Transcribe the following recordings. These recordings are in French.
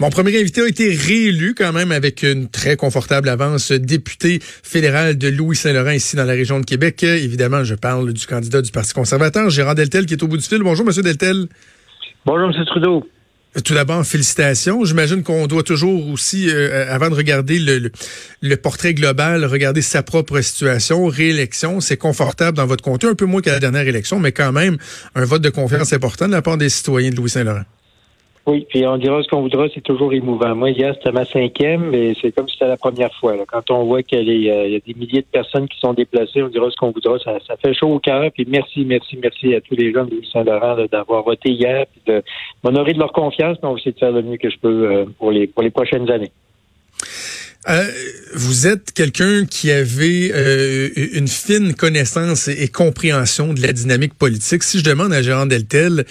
Mon premier invité a été réélu quand même avec une très confortable avance, député fédéral de Louis-Saint-Laurent ici dans la région de Québec. Évidemment, je parle du candidat du Parti conservateur, Gérard Deltel, qui est au bout du fil. Bonjour, Monsieur Deltel. Bonjour, Monsieur Trudeau. Tout d'abord, félicitations. J'imagine qu'on doit toujours aussi, euh, avant de regarder le, le, portrait global, regarder sa propre situation. Réélection, c'est confortable dans votre compte, un peu moins qu'à la dernière élection, mais quand même un vote de confiance important de la part des citoyens de Louis-Saint-Laurent. Oui, puis on dira ce qu'on voudra, c'est toujours émouvant. Moi, hier, c'était ma cinquième, mais c'est comme si c'était la première fois. Quand on voit qu'il y, a des milliers de personnes qui sont déplacées, on dira ce qu'on voudra. Ça, fait chaud au cœur. Puis merci, merci, merci à tous les gens de Saint-Laurent d'avoir voté hier, puis de m'honorer de leur confiance. Mais on va essayer de faire le mieux que je peux euh, pour les pour les prochaines années. Euh, vous êtes quelqu'un qui avait euh, une fine connaissance et, compréhension de la dynamique politique. Si je demande à Gérard Deltel,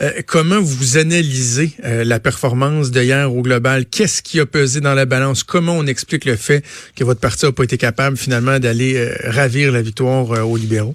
euh, comment vous analysez euh, la performance de hier au global? Qu'est-ce qui a pesé dans la balance? Comment on explique le fait que votre parti n'a pas été capable finalement d'aller euh, ravir la victoire aux libéraux?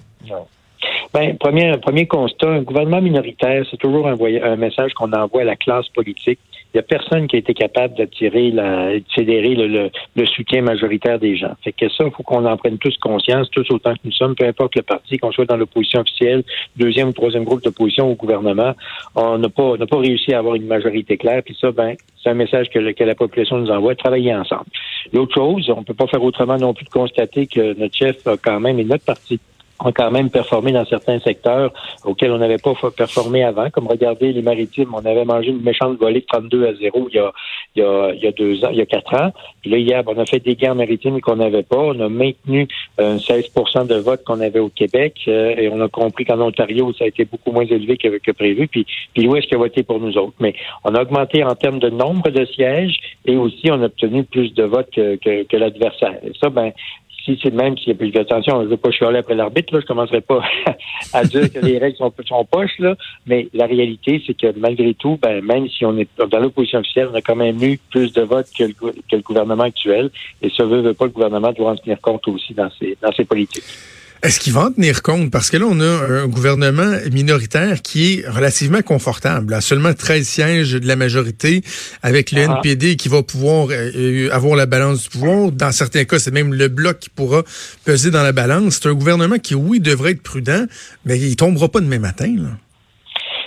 Ben, premier, premier constat, un gouvernement minoritaire, c'est toujours un, un message qu'on envoie à la classe politique n'y a personne qui a été capable d'attirer, la, de fédérer le, le, soutien majoritaire des gens. Fait que ça, il faut qu'on en prenne tous conscience, tous autant que nous sommes, peu importe le parti, qu'on soit dans l'opposition officielle, deuxième ou troisième groupe d'opposition au gouvernement, on n'a pas, n'a pas réussi à avoir une majorité claire. Puis ça, ben, c'est un message que, que la population nous envoie, travailler ensemble. L'autre chose, on ne peut pas faire autrement non plus de constater que notre chef a quand même, et notre parti ont quand même performé dans certains secteurs auxquels on n'avait pas performé avant. Comme regardez les maritimes, on avait mangé une méchante volée de 32 à 0 il y a, il y a, il y a deux ans, il y a quatre ans. Puis là, hier, on a fait des guerres maritimes qu'on n'avait pas. On a maintenu euh, 16% de vote qu'on avait au Québec euh, et on a compris qu'en Ontario, ça a été beaucoup moins élevé que, que prévu. Puis, puis qu'il a voté pour nous autres? Mais on a augmenté en termes de nombre de sièges et aussi on a obtenu plus de votes que, que, que l'adversaire. Et ça, ben, si c'est même, s'il y a plus d'attention, je ne veux pas chialer après l'arbitre, là, je commencerai pas à dire que les règles sont, poches, là, mais la réalité, c'est que malgré tout, ben, même si on est dans l'opposition officielle, on a quand même eu plus de votes que le, que le gouvernement actuel, et ça veut, veut pas, le gouvernement doit en tenir compte aussi dans ses, dans ses politiques. Est-ce qu'ils vont en tenir compte? Parce que là, on a un gouvernement minoritaire qui est relativement confortable, à seulement 13 sièges de la majorité, avec le ah. NPD qui va pouvoir euh, avoir la balance du pouvoir. Dans certains cas, c'est même le bloc qui pourra peser dans la balance. C'est un gouvernement qui, oui, devrait être prudent, mais il tombera pas demain matin. Là.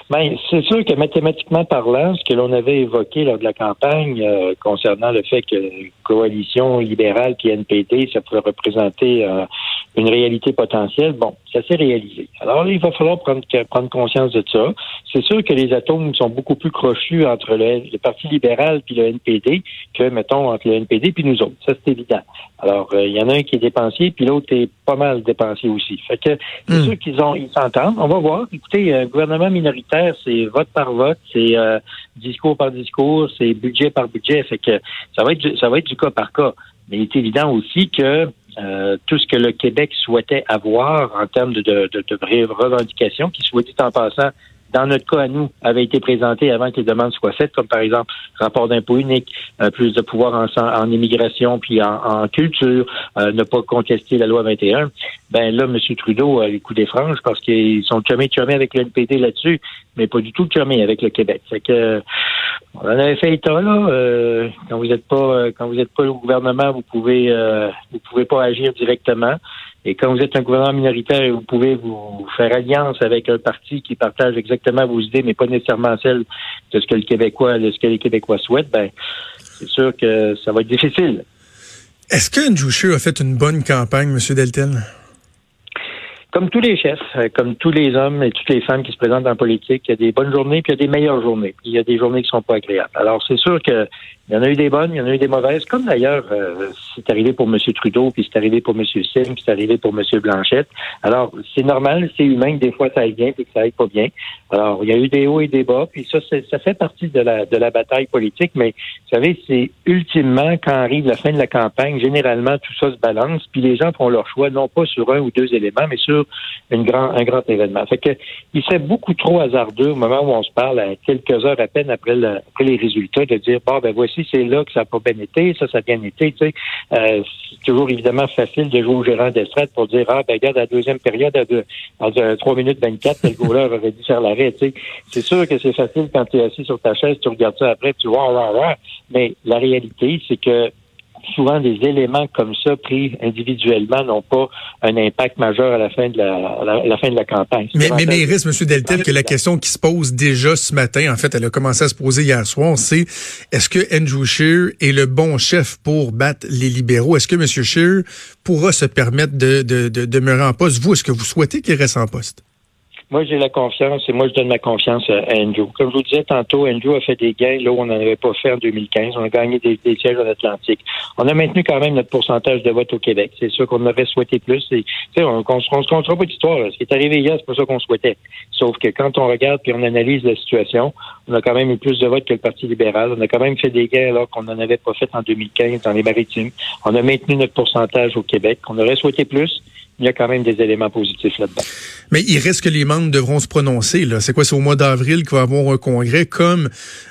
Ben, c'est sûr que mathématiquement parlant, ce que l'on avait évoqué lors de la campagne euh, concernant le fait que coalition libérale puis NPD, ça pourrait représenter euh, une réalité potentielle, bon, ça s'est réalisé. Alors il va falloir prendre, prendre conscience de ça. C'est sûr que les atomes sont beaucoup plus crochus entre le, Parti libéral puis le NPD que, mettons, entre le NPD puis nous autres. Ça, c'est évident. Alors, euh, il y en a un qui est dépensier, puis l'autre est pas mal dépensier aussi. Fait que c'est hmm. sûr qu'ils ont ils s'entendent. On va voir. Écoutez, un gouvernement minoritaire, c'est vote par vote, c'est euh, discours par discours, c'est budget par budget. Fait que ça va être ça va être du cas par cas. Mais il est évident aussi que euh, tout ce que le Québec souhaitait avoir en termes de, de, de, de revendications, qui souhaitait en passant dans notre cas à nous, avait été présenté avant que les demandes soient faites, comme par exemple rapport d'impôt unique, euh, plus de pouvoir en, en immigration puis en, culture, euh, ne pas contester la loi 21. Ben là, M. Trudeau a les coups des franges parce qu'ils sont chumés chumés avec le NPD là-dessus, mais pas du tout chumés avec le Québec. Fait que on en avait fait état là. Euh, quand vous n'êtes pas quand vous n'êtes pas au gouvernement, vous pouvez vous pouvez pas agir directement. Et quand vous êtes un gouvernement minoritaire et vous pouvez vous faire alliance avec un parti qui partage exactement vos idées, mais pas nécessairement celles de ce que le Québécois, de ce que les Québécois souhaitent, ben, c'est sûr que ça va être difficile. Est-ce que Njouchu a fait une bonne campagne, M. Deltel? Comme tous les chefs, euh, comme tous les hommes et toutes les femmes qui se présentent la politique, il y a des bonnes journées puis il y a des meilleures journées. Puis il y a des journées qui sont pas agréables. Alors c'est sûr que il y en a eu des bonnes, il y en a eu des mauvaises, comme d'ailleurs euh, c'est arrivé pour M. Trudeau, puis c'est arrivé pour M. Sim, puis c'est arrivé pour M. Blanchette. Alors, c'est normal, c'est humain que des fois ça aille bien, puis que ça aille pas bien. Alors, il y a eu des hauts et des bas, puis ça, ça fait partie de la, de la bataille politique, mais vous savez, c'est ultimement, quand arrive la fin de la campagne, généralement, tout ça se balance, puis les gens font leur choix, non pas sur un ou deux éléments, mais sur une grand, un grand événement. Fait que il serait beaucoup trop hasardeux au moment où on se parle, à quelques heures à peine après, après les résultats, de dire, bon, ben voici c'est là que ça n'a pas bien été, ça, ça a bien été. Tu sais, euh, c'est toujours évidemment facile de jouer au gérant d'estrade pour dire Ah, ben regarde, la deuxième période, à, deux, à 3 minutes 24, le goaler aurait dû faire l'arrêt. Tu sais. C'est sûr que c'est facile quand tu es assis sur ta chaise, tu regardes ça après, tu vois, mais la réalité, c'est que souvent des éléments comme ça pris individuellement n'ont pas un impact majeur à la fin de la, la, fin de la campagne. Mais, mais, mais il reste, M. Deltel, que la question qui se pose déjà ce matin, en fait, elle a commencé à se poser hier soir, c'est est-ce que Andrew Scheer est le bon chef pour battre les libéraux? Est-ce que M. Scheer pourra se permettre de, de, de demeurer en poste? Vous, est-ce que vous souhaitez qu'il reste en poste? Moi, j'ai la confiance et moi, je donne ma confiance à Andrew. Comme je vous disais tantôt, Andrew a fait des gains là où on n'en avait pas fait en 2015. On a gagné des, sièges en Atlantique. On a maintenu quand même notre pourcentage de vote au Québec. C'est sûr qu'on aurait souhaité plus. On ne se comptera pas d'histoire. Ce qui est arrivé hier, c'est pas ça qu'on souhaitait. Sauf que quand on regarde puis on analyse la situation, on a quand même eu plus de votes que le Parti libéral. On a quand même fait des gains alors qu'on n'en avait pas fait en 2015 dans les maritimes. On a maintenu notre pourcentage au Québec. On aurait souhaité plus il y a quand même des éléments positifs là-dedans. Mais il reste que les membres devront se prononcer. Là. C'est quoi? C'est au mois d'avril qu'il va y avoir un congrès, comme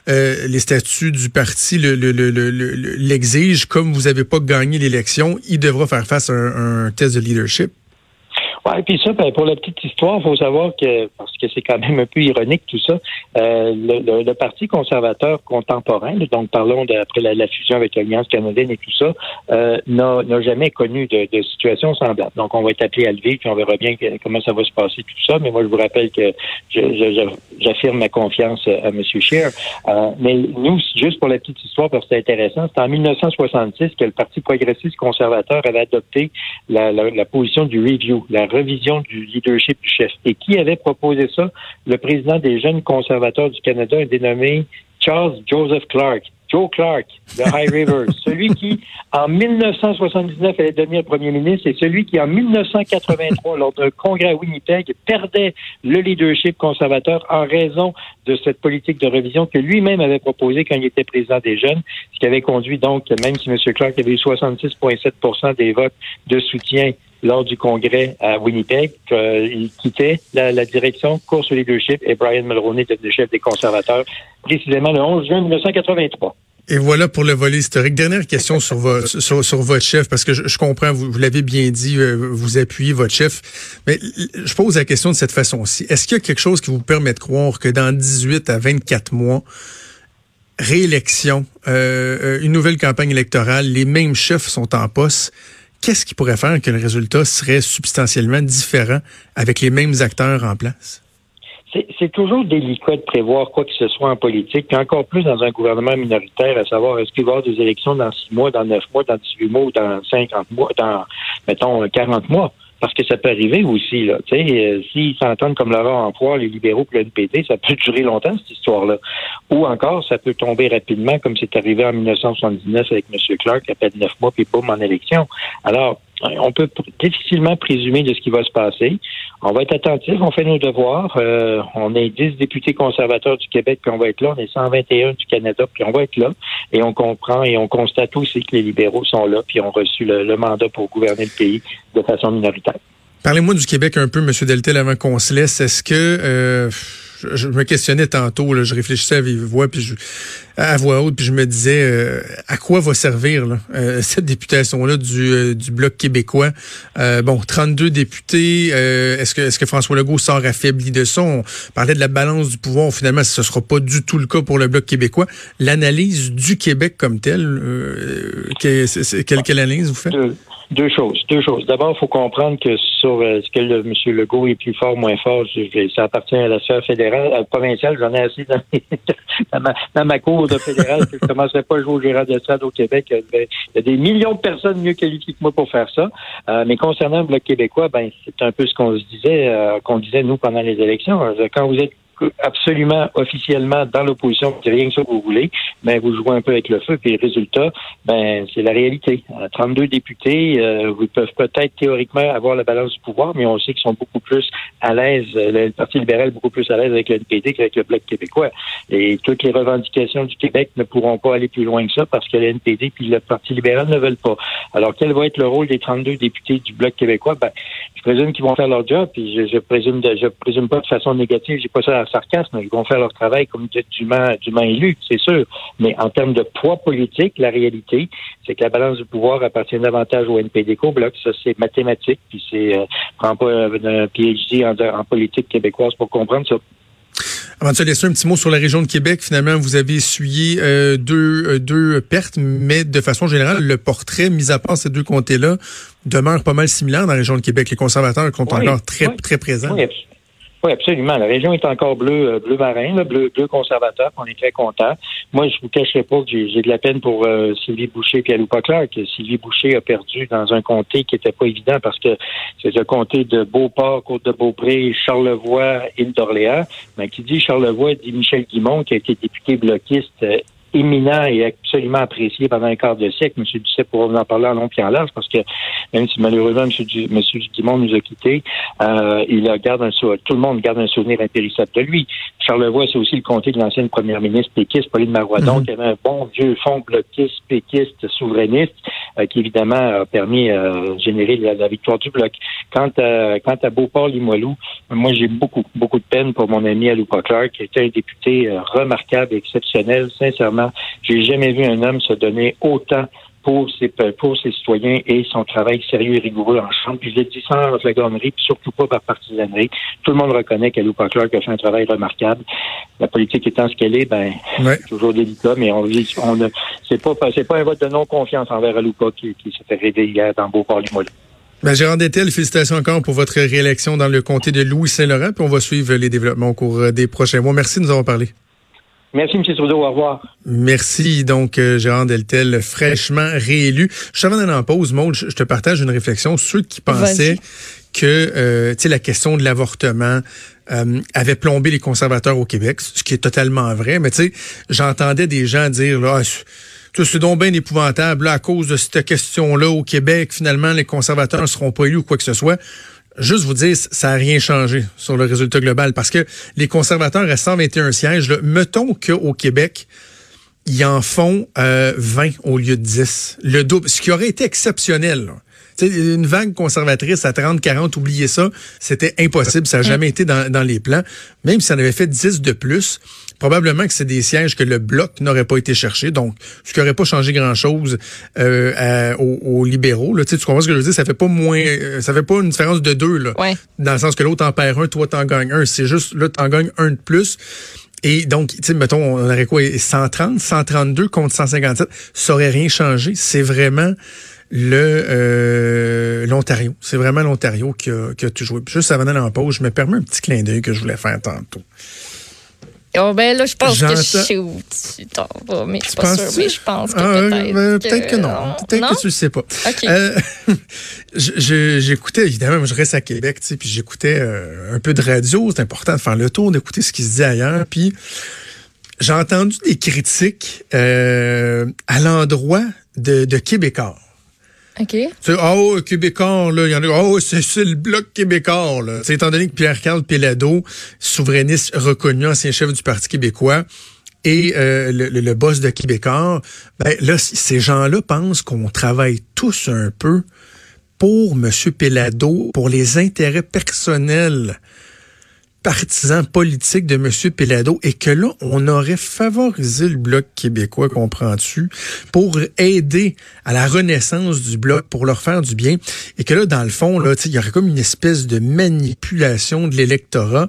euh, les statuts du parti l'exigent, le, comme vous n'avez pas gagné l'élection, il devra faire face à un test de leadership. Ouais, puis ça, ben, pour la petite histoire, faut savoir que, parce que c'est quand même un peu ironique tout ça, euh, le, le, Parti conservateur contemporain, donc parlons d'après la, la, fusion avec l'Alliance canadienne et tout ça, euh, n'a jamais connu de, de, situation semblable. Donc, on va être appelé à le vivre, puis on verra bien comment ça va se passer tout ça. Mais moi, je vous rappelle que j'affirme ma confiance à M. Scheer. Euh, mais nous, juste pour la petite histoire, parce que c'est intéressant, c'est en 1966 que le Parti progressiste conservateur avait adopté la, la, la position du review, la revision du leadership du chef. Et qui avait proposé ça? Le président des jeunes conservateurs du Canada, dénommé Charles Joseph Clark. Joe Clark, de High River, celui qui, en 1979, allait devenir premier ministre et celui qui, en 1983, lors d'un congrès à Winnipeg, perdait le leadership conservateur en raison de cette politique de revision que lui-même avait proposée quand il était président des jeunes, ce qui avait conduit donc, même si M. Clark avait eu 66,7% des votes de soutien lors du congrès à Winnipeg qu'il quittait la, direction course au leadership et Brian Mulroney le chef des conservateurs, précisément le 11 juin 1983. Et voilà pour le volet historique. Dernière question sur, sur, votre chef, parce que je, comprends, vous, l'avez bien dit, euh, vous appuyez votre chef, mais je pose la question de cette façon-ci. Est-ce qu'il y a quelque chose qui vous permet de croire que dans 18 à 24 mois, réélection, euh, euh, une nouvelle campagne électorale, les mêmes chefs sont en poste, qu'est-ce qui pourrait faire que le résultat serait substantiellement différent avec les mêmes acteurs en place? C'est toujours délicat de prévoir quoi que ce soit en politique, puis encore plus dans un gouvernement minoritaire, à savoir est-ce qu'il va y avoir des élections dans six mois, dans neuf mois, dans 18 mois ou dans 50 mois, dans, mettons, 40 mois. Parce que ça peut arriver aussi, là. Tu sais, euh, s'ils s'entendent comme Laurent Emploi, les libéraux et le NPD, ça peut durer longtemps, cette histoire-là. Ou encore, ça peut tomber rapidement, comme c'est arrivé en 1979 avec M. Clark, après neuf mois, puis boum, en élection. Alors, on peut difficilement présumer de ce qui va se passer. On va être attentif, on fait nos devoirs. Euh, on est 10 députés conservateurs du Québec, puis on va être là. On est 121 du Canada, puis on va être là. Et on comprend et on constate aussi que les libéraux sont là, puis ont reçu le, mandat pour gouverner le pays de façon minoritaire. Parlez-moi du Québec un peu, M. Deltel, avant qu'on se laisse. Est-ce que... Euh je, me questionnais tantôt, là, je réfléchissais à vive voix, puis je, à voix haute, puis je me disais euh, à quoi va servir là, euh, cette députation-là du, euh, du Bloc québécois? bon, 32 députés, est-ce que est-ce que François Legault sort affaibli de ça? On parlait de la balance du pouvoir, finalement, ce ne sera pas du tout le cas pour le Bloc québécois. L'analyse du Québec comme tel, quelle analyse vous faites? Deux choses. Deux choses. D'abord, il faut comprendre que sur euh, ce que le, M. Legault est plus fort, moins fort, ça appartient à la sphère fédérale, la provinciale. J'en ai assez dans, dans, ma, cour de fédérale je ne commencerai pas à jouer au gérant d'estrade au Québec. Il y a des millions de personnes mieux qualifiées que moi pour faire ça. Euh, mais concernant le Bloc québécois, ben c'est un peu ce qu'on se disait, euh, qu'on disait nous pendant les élections. Quand vous êtes absolument officiellement dans l'opposition, c'est rien que ça que vous voulez, mais vous jouez un peu avec le feu, puis le résultat, ben c'est la réalité. 32 euh, députés, euh, vous peuvent peut-être théoriquement avoir la balance du pouvoir, mais on sait qu'ils sont beaucoup plus à l'aise, euh, le Parti libéral est beaucoup plus à l'aise avec le NPD qu'avec le Bloc québécois. Et toutes les revendications du Québec ne pourront pas aller plus loin que ça parce que le NPD puis le Parti libéral ne veulent pas. Alors, quel va être le rôle des 32 députés du Bloc québécois? Ben, présume qu'ils vont faire leur job, puis je, présume je présume pas de façon négative, j'ai pas ça par sarcasme. Ils vont faire leur travail comme dûment, dûment élu, c'est sûr. Mais en termes de poids politique, la réalité, c'est que la balance du pouvoir appartient davantage au NPD qu'au Bloc. Ça, c'est mathématique. Puis c'est, euh, prends pas un PhD en, en politique québécoise pour comprendre ça. Avant de se laisser un petit mot sur la région de Québec, finalement, vous avez essuyé euh, deux, euh, deux pertes, mais de façon générale, le portrait, mis à part ces deux comtés-là, demeure pas mal similaire dans la région de Québec. Les conservateurs sont encore très, très présents. Oui, absolument. La région est encore bleue, euh, bleu marin, bleu, bleu conservateur. On est très content. Moi, je vous cacherai pas que j'ai de la peine pour euh, Sylvie Boucher et Alou que Sylvie Boucher a perdu dans un comté qui était pas évident parce que c'est le comté de Beauport, Côte-de-Beaupré, Charlevoix, île d'Orléans. Mais qui dit Charlevoix dit Michel Guimont, qui a été député bloquiste euh, éminent et absolument apprécié pendant un quart de siècle. M. Dusset pourra vous en parler en long et en large parce que même si malheureusement M. Du, Monsieur Dumont nous a quittés, euh, il garde un, tout le monde garde un souvenir impérissable de lui. Charlevoix, c'est aussi le comté de l'ancienne première ministre péquiste, Pauline Marois, donc qui avait un bon vieux fond bloquiste, péquiste, souverainiste, qui évidemment a permis euh, de générer la, victoire du bloc. Quant à, quant à Beauport-Limoilou, moi j'ai beaucoup, beaucoup de peine pour mon ami Alou Clark, qui était un député remarquable, exceptionnel, sincèrement j'ai jamais vu un homme se donner autant pour ses, pour ses citoyens et son travail sérieux et rigoureux en chambre. Puis je l'ai dit sans flagornerie, puis surtout pas par partisanerie. Tout le monde reconnaît qu'Alou Clark a fait un travail remarquable. La politique étant ce qu'elle est, ben, toujours délicat, mais on, on c'est pas, c'est pas un vote de non-confiance envers Aloupa qui, qui s'est fait raider hier dans Beauport-Limoilou. Ben, Gérard Détel, félicitations encore pour votre réélection dans le comté de Louis-Saint-Laurent, puis on va suivre les développements au cours des prochains mois. Merci de nous avoir parlé. Merci, M. Trudeau. Au revoir. Merci. Donc, euh, Gérard Deltel, fraîchement réélu. Je avant d'aller en pause, Maud, je te partage une réflexion. Ceux qui pensaient que euh, la question de l'avortement euh, avait plombé les conservateurs au Québec, ce qui est totalement vrai, mais tu sais, j'entendais des gens dire là, ah, c'est donc bien épouvantable, là, à cause de cette question-là au Québec, finalement, les conservateurs ne seront pas élus ou quoi que ce soit juste vous dire, ça n'a rien changé sur le résultat global parce que les conservateurs à 121 sièges, là, mettons qu'au Québec, ils en font euh, 20 au lieu de 10. Le double, ce qui aurait été exceptionnel. une vague conservatrice à 30, 40, oubliez ça, c'était impossible, ça n'a jamais été dans, dans les plans. Même si on avait fait 10 de plus, probablement que c'est des sièges que le bloc n'aurait pas été cherché, donc ce qui n'aurait pas changé grand-chose euh, aux, libéraux. Là. Tu, comprends ce que je veux dire? Ça fait pas moins, euh, ça fait pas une différence de deux, là, dans le sens que l'autre en perd un, toi t'en gagnes un. C'est juste, là, t'en gagnes un de plus. Et donc, tu sais, mettons, on aurait quoi, 130, 132 contre 157, ça aurait rien changé. C'est vraiment le euh, l'Ontario. C'est vraiment l'Ontario qui a, qui a tout joué. juste avant d'aller en pause, je me permets un petit clin d'œil que je voulais faire tantôt. Oh, ben là, je pense que je sais où tu t'en vas, mais je suis pas sûre, mais je pense que ah, peut-être ben, Peut-être que non. Peut-être que tu le sais pas. Euh, j'écoutais, évidemment, je reste à Québec, tu sais, puis j'écoutais euh, un peu de radio. C'est important de faire le tour, d'écouter ce qui se dit ailleurs. Puis j'ai entendu des critiques euh, à l'endroit de, de Québécois. OK. oh, Québécois, là, il y en a, oh, c'est le bloc québécois, là. T'sais, étant donné que Pierre-Carl Pelado, souverainiste reconnu, ancien chef du Parti québécois, et euh, le, le, boss de Québécois, ben là, ces gens-là pensent qu'on travaille tous un peu pour M. Pelado, pour les intérêts personnels partisan politique de M. Pelado et que là, on aurait favorisé le Bloc québécois, comprends-tu, pour aider à la renaissance du Bloc, pour leur faire du bien. Et que là, dans le fond, là, il y aurait comme une espèce de manipulation de l'électorat.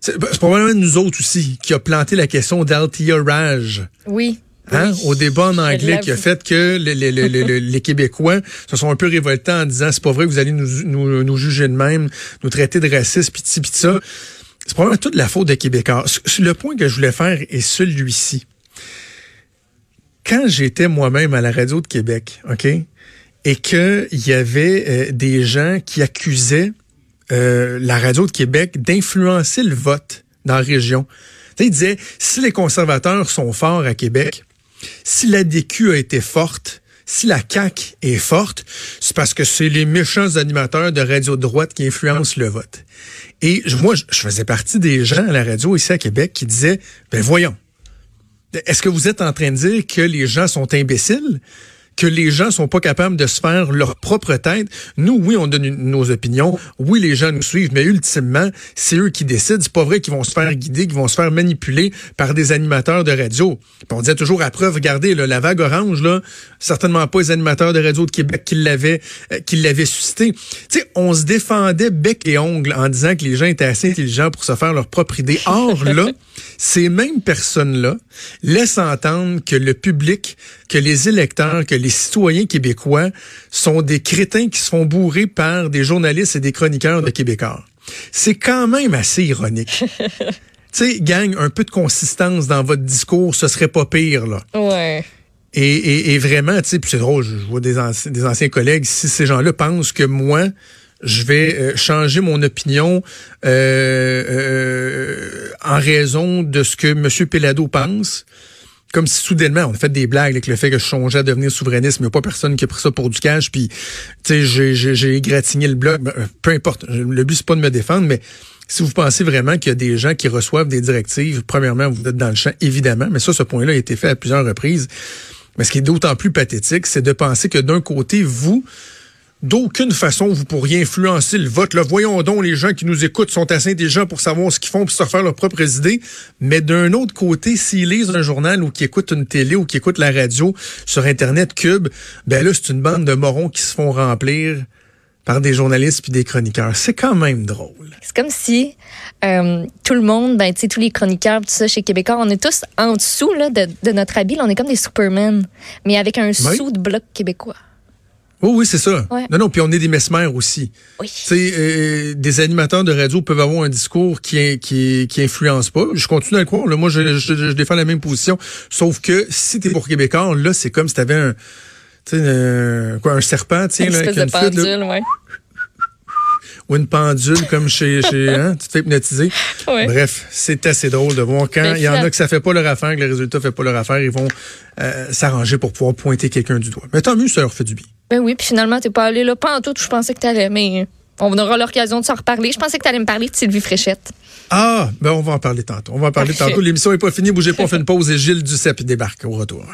C'est probablement nous autres aussi qui a planté la question d'Altia Raj. Oui. Hein, au débat en anglais qui a fait que les, les, les, les, Québécois se sont un peu révoltés en disant c'est pas vrai que vous allez nous, nous, nous juger de même, nous traiter de racistes, pis pis ça. C'est probablement toute la faute des Québécois. Le point que je voulais faire est celui-ci. Quand j'étais moi-même à la radio de Québec, OK, et qu'il y avait euh, des gens qui accusaient euh, la radio de Québec d'influencer le vote dans la région. ils disaient, si les conservateurs sont forts à Québec, si la DQ a été forte, si la CAQ est forte, c'est parce que c'est les méchants animateurs de radio droite qui influencent le vote. Et moi, je faisais partie des gens à la radio ici à Québec qui disaient, ben voyons, est-ce que vous êtes en train de dire que les gens sont imbéciles? Que les gens sont pas capables de se faire leur propre tête. Nous, oui, on donne nos opinions. Oui, les gens nous suivent, mais ultimement, c'est eux qui décident. C'est pas vrai qu'ils vont se faire guider, qu'ils vont se faire manipuler par des animateurs de radio. on disait toujours à preuve, regardez, là, la vague orange, là, certainement pas les animateurs de radio de Québec qui l'avaient, euh, qui l'avaient suscité. Tu sais, on se défendait bec et ongles en disant que les gens étaient assez intelligents pour se faire leur propre idée. Or, là, ces mêmes personnes-là laissent entendre que le public, que les électeurs, que les citoyens québécois sont des crétins qui se font bourrer par des journalistes et des chroniqueurs de Québécois. C'est quand même assez ironique. tu sais, gang, un peu de consistance dans votre discours, ce serait pas pire, là. Ouais. Et, et, vraiment, tu sais, c'est drôle, je vois des, des anciens collègues, si ces gens-là pensent que moi, je vais euh, changer mon opinion euh, euh, en raison de ce que M. Pelado pense. Comme si soudainement on a fait des blagues avec le fait que je changeais à devenir souverainiste, mais il n'y a pas personne qui a pris ça pour du cash. Puis, tu sais, j'ai égratigné le bloc. Ben, peu importe. Le but c'est pas de me défendre, mais si vous pensez vraiment qu'il y a des gens qui reçoivent des directives, premièrement, vous êtes dans le champ, évidemment. Mais ça, ce point-là a été fait à plusieurs reprises. Mais ce qui est d'autant plus pathétique, c'est de penser que d'un côté, vous, d'aucune façon vous pourriez influencer le vote. Là, voyons donc, les gens qui nous écoutent sont assez intelligents pour savoir ce qu'ils font pour se faire leurs propres idées. Mais d'un autre côté, s'ils lisent un journal ou qui écoutent une télé ou qui écoutent la radio sur Internet Cube, ben là, c'est une bande de morons qui se font remplir par des journalistes puis des chroniqueurs. C'est quand même drôle. C'est comme si euh, tout le monde, ben, tous les chroniqueurs, tout ça chez Québécois, on est tous en dessous là, de, de notre habit. on est comme des Superman, mais avec un sou de bloc québécois. Oh oui, c'est ça. Non, non, puis on est des mesmères aussi. Oui. Euh, des animateurs de radio peuvent avoir un discours qui, qui, qui influence pas. Je continue à le croire. Là. Moi, je, je, défends la même position. Sauf que si t'es pour Québécois, là, c'est comme si t'avais un, euh, quoi, un serpent, tiens, là, avec une pendule, ouais. Ou une pendule comme chez, chez hein, tu te fais hypnotiser. Bref, c'est assez drôle de voir quand il y en a que ça fait pas leur affaire, que le résultat fait pas leur affaire, ils vont euh, s'arranger pour pouvoir pointer quelqu'un du doigt. Mais tant mieux, ça leur fait du bien. Ben oui, puis finalement, t'es pas allé là, pas en tout je pensais que t'allais, mais on aura l'occasion de s'en reparler. Je pensais que t'allais me parler de Sylvie Fréchette. Ah, ben on va en parler tantôt. On va en parler tantôt. L'émission est pas finie, bougez pas, on fait une pause et Gilles Duceppe débarque au retour.